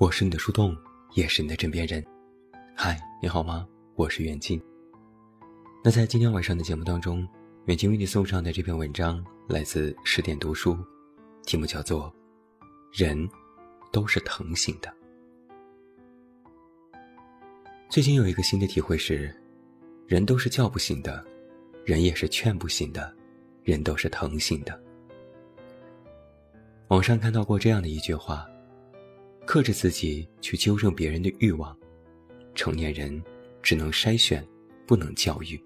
我是你的树洞，也是你的枕边人。嗨，你好吗？我是远近。那在今天晚上的节目当中，远近为你送上的这篇文章来自十点读书，题目叫做《人都是疼醒的》。最近有一个新的体会是，人都是叫不醒的，人也是劝不醒的，人都是疼醒的。网上看到过这样的一句话。克制自己去纠正别人的欲望，成年人只能筛选，不能教育。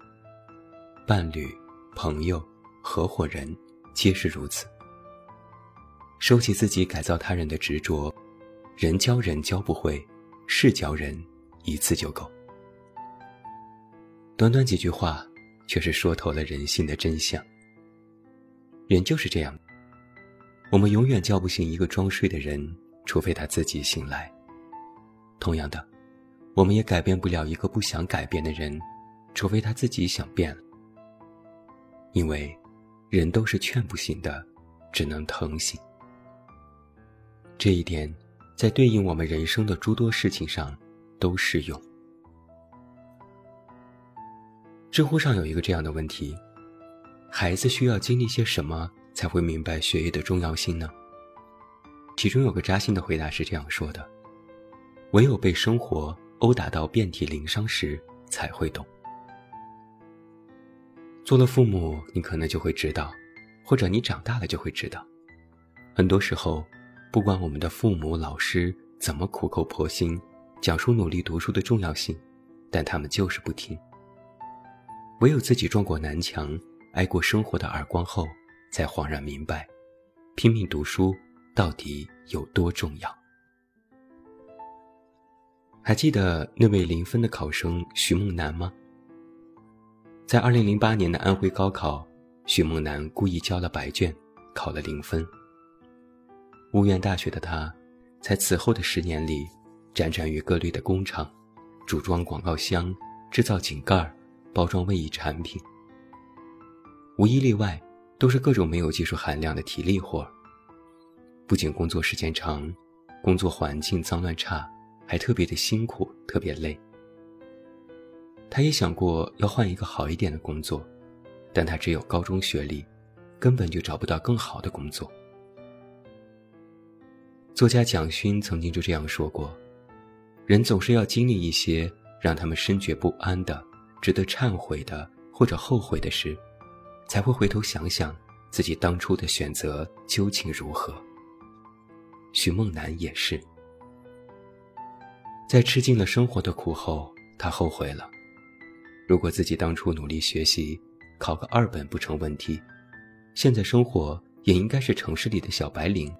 伴侣、朋友、合伙人，皆是如此。收起自己改造他人的执着，人教人教不会，事教人一次就够。短短几句话，却是说透了人性的真相。人就是这样，我们永远叫不醒一个装睡的人。除非他自己醒来。同样的，我们也改变不了一个不想改变的人，除非他自己想变了。因为，人都是劝不醒的，只能疼醒。这一点，在对应我们人生的诸多事情上都适用。知乎上有一个这样的问题：孩子需要经历些什么才会明白学业的重要性呢？其中有个扎心的回答是这样说的：“唯有被生活殴打到遍体鳞伤时，才会懂。”做了父母，你可能就会知道，或者你长大了就会知道，很多时候，不管我们的父母、老师怎么苦口婆心讲述努力读书的重要性，但他们就是不听。唯有自己撞过南墙，挨过生活的耳光后，才恍然明白，拼命读书。到底有多重要？还记得那位零分的考生徐梦楠吗？在二零零八年的安徽高考，徐梦楠故意交了白卷，考了零分。无缘大学的他，在此后的十年里，辗转于各类的工厂，组装广告箱，制造井盖，包装卫衣产品。无一例外，都是各种没有技术含量的体力活儿。不仅工作时间长，工作环境脏乱差，还特别的辛苦，特别累。他也想过要换一个好一点的工作，但他只有高中学历，根本就找不到更好的工作。作家蒋勋曾经就这样说过：“人总是要经历一些让他们深觉不安的、值得忏悔的或者后悔的事，才会回头想想自己当初的选择究竟如何。”徐梦楠也是，在吃尽了生活的苦后，他后悔了。如果自己当初努力学习，考个二本不成问题，现在生活也应该是城市里的小白领，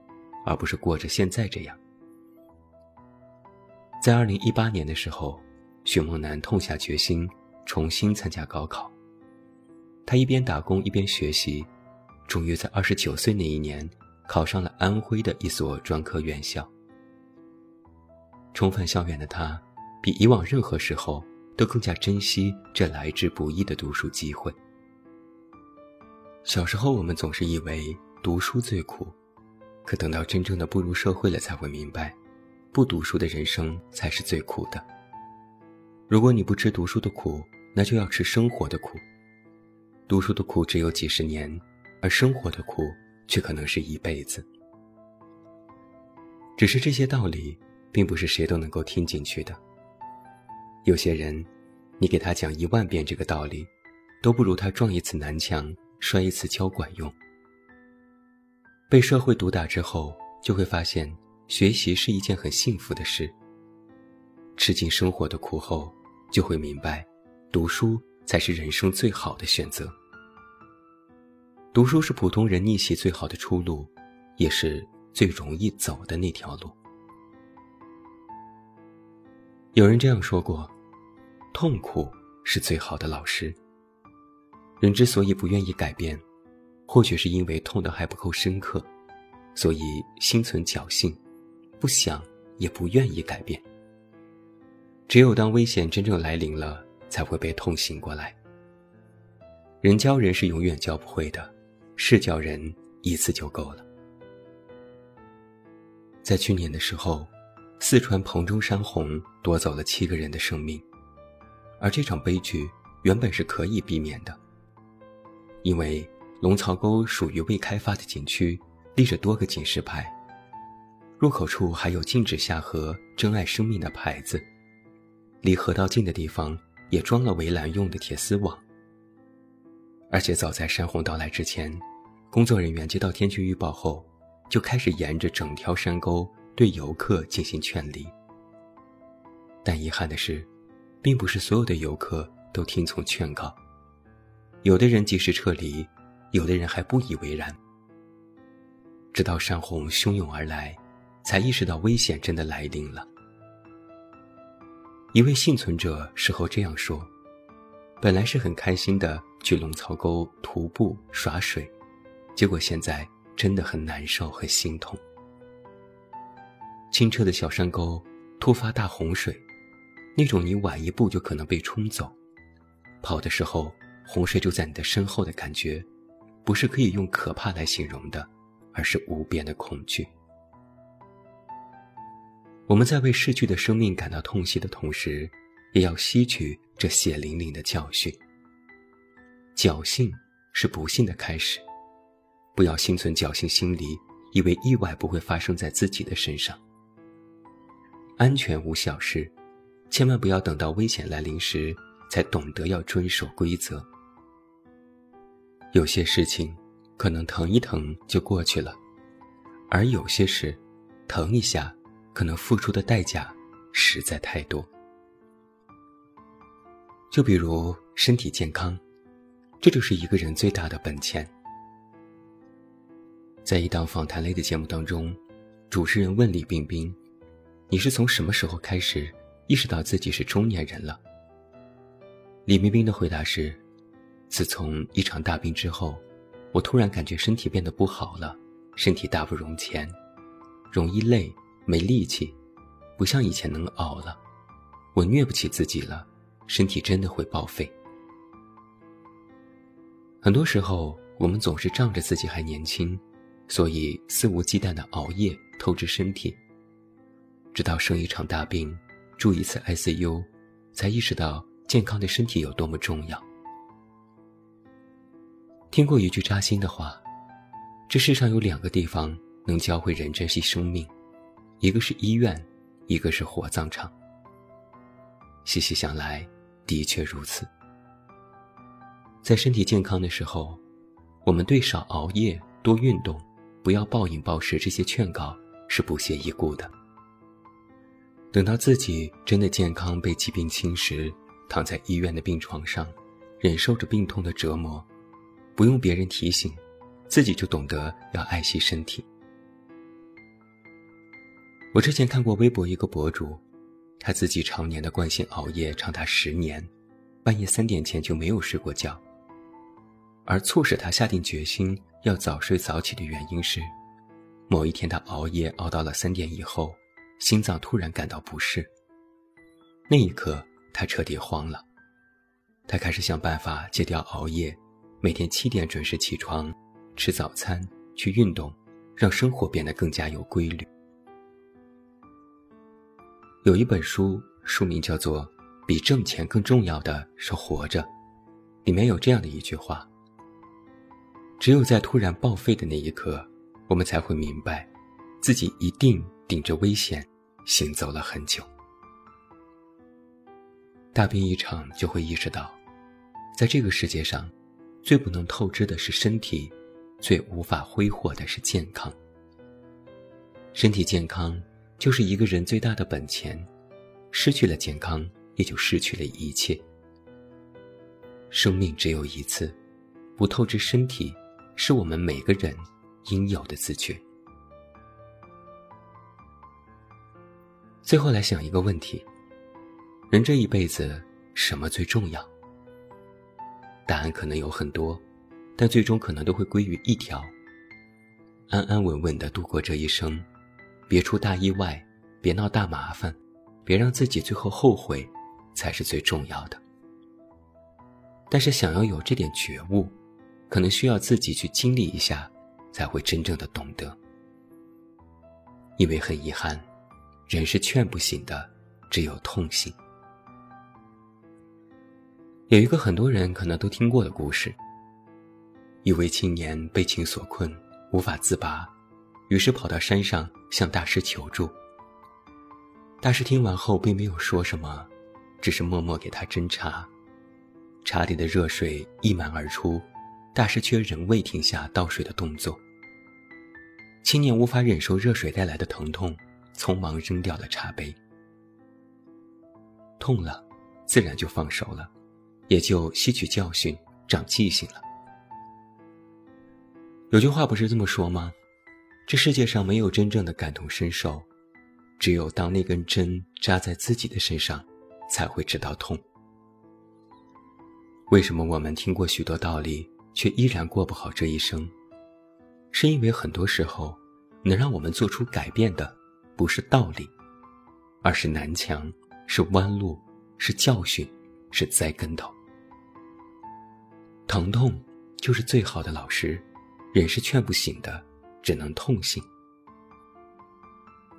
而不是过着现在这样。在二零一八年的时候，徐梦楠痛下决心，重新参加高考。他一边打工一边学习，终于在二十九岁那一年。考上了安徽的一所专科院校。重返校园的他，比以往任何时候都更加珍惜这来之不易的读书机会。小时候，我们总是以为读书最苦，可等到真正的步入社会了，才会明白，不读书的人生才是最苦的。如果你不吃读书的苦，那就要吃生活的苦。读书的苦只有几十年，而生活的苦。却可能是一辈子。只是这些道理，并不是谁都能够听进去的。有些人，你给他讲一万遍这个道理，都不如他撞一次南墙、摔一次跤管用。被社会毒打之后，就会发现学习是一件很幸福的事。吃尽生活的苦后，就会明白，读书才是人生最好的选择。读书是普通人逆袭最好的出路，也是最容易走的那条路。有人这样说过：“痛苦是最好的老师。”人之所以不愿意改变，或许是因为痛得还不够深刻，所以心存侥幸，不想也不愿意改变。只有当危险真正来临了，才会被痛醒过来。人教人是永远教不会的。是叫人一次就够了。在去年的时候，四川彭中山洪夺走了七个人的生命，而这场悲剧原本是可以避免的，因为龙槽沟属于未开发的景区，立着多个警示牌，入口处还有禁止下河、珍爱生命的牌子，离河道近的地方也装了围栏用的铁丝网。而且早在山洪到来之前，工作人员接到天气预报后，就开始沿着整条山沟。对游客进行劝离，但遗憾的是，并不是所有的游客都听从劝告。有的人及时撤离，有的人还不以为然。直到山洪汹涌而来，才意识到危险真的来临了。一位幸存者事后这样说：“本来是很开心的去龙槽沟徒步耍水，结果现在真的很难受，和心痛。”清澈的小山沟突发大洪水，那种你晚一步就可能被冲走，跑的时候洪水就在你的身后的感觉，不是可以用可怕来形容的，而是无边的恐惧。我们在为逝去的生命感到痛惜的同时，也要吸取这血淋淋的教训。侥幸是不幸的开始，不要心存侥幸心理，以为意外不会发生在自己的身上。安全无小事，千万不要等到危险来临时才懂得要遵守规则。有些事情可能疼一疼就过去了，而有些事，疼一下可能付出的代价实在太多。就比如身体健康，这就是一个人最大的本钱。在一档访谈类的节目当中，主持人问李冰冰。你是从什么时候开始意识到自己是中年人了？李冰冰的回答是：自从一场大病之后，我突然感觉身体变得不好了，身体大不容前，容易累，没力气，不像以前能熬了，我虐不起自己了，身体真的会报废。很多时候，我们总是仗着自己还年轻，所以肆无忌惮的熬夜透支身体。直到生一场大病，住一次 ICU，才意识到健康的身体有多么重要。听过一句扎心的话：这世上有两个地方能教会人珍惜生命，一个是医院，一个是火葬场。细细想来，的确如此。在身体健康的时候，我们对少熬夜、多运动、不要暴饮暴食这些劝告是不屑一顾的。等到自己真的健康被疾病侵蚀，躺在医院的病床上，忍受着病痛的折磨，不用别人提醒，自己就懂得要爱惜身体。我之前看过微博一个博主，他自己常年的惯性熬夜长达十年，半夜三点前就没有睡过觉。而促使他下定决心要早睡早起的原因是，某一天他熬夜熬到了三点以后。心脏突然感到不适，那一刻他彻底慌了。他开始想办法戒掉熬夜，每天七点准时起床，吃早餐，去运动，让生活变得更加有规律。有一本书，书名叫做《比挣钱更重要的是活着》，里面有这样的一句话：只有在突然报废的那一刻，我们才会明白，自己一定。顶着危险，行走了很久。大病一场，就会意识到，在这个世界上，最不能透支的是身体，最无法挥霍的是健康。身体健康就是一个人最大的本钱，失去了健康，也就失去了一切。生命只有一次，不透支身体，是我们每个人应有的自觉。最后来想一个问题：人这一辈子什么最重要？答案可能有很多，但最终可能都会归于一条：安安稳稳的度过这一生，别出大意外，别闹大麻烦，别让自己最后后悔，才是最重要的。但是想要有这点觉悟，可能需要自己去经历一下，才会真正的懂得。因为很遗憾。人是劝不醒的，只有痛醒。有一个很多人可能都听过的故事：一位青年被情所困，无法自拔，于是跑到山上向大师求助。大师听完后并没有说什么，只是默默给他斟茶。茶里的热水溢满而出，大师却仍未停下倒水的动作。青年无法忍受热水带来的疼痛，匆忙扔掉了茶杯。痛了，自然就放手了，也就吸取教训，长记性了。有句话不是这么说吗？这世界上没有真正的感同身受。只有当那根针扎在自己的身上，才会知道痛。为什么我们听过许多道理，却依然过不好这一生？是因为很多时候，能让我们做出改变的，不是道理，而是南墙，是弯路，是教训，是栽跟头。疼痛就是最好的老师，人是劝不醒的，只能痛醒。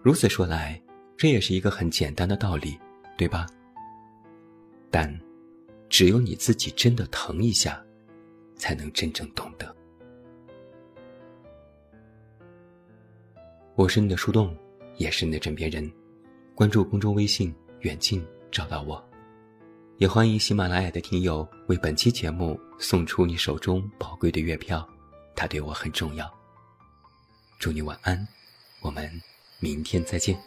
如此说来，这也是一个很简单的道理，对吧？但，只有你自己真的疼一下，才能真正懂得。我是你的树洞，也是你的枕边人。关注公众微信“远近”，找到我。也欢迎喜马拉雅的听友为本期节目送出你手中宝贵的月票，它对我很重要。祝你晚安，我们。明天再见。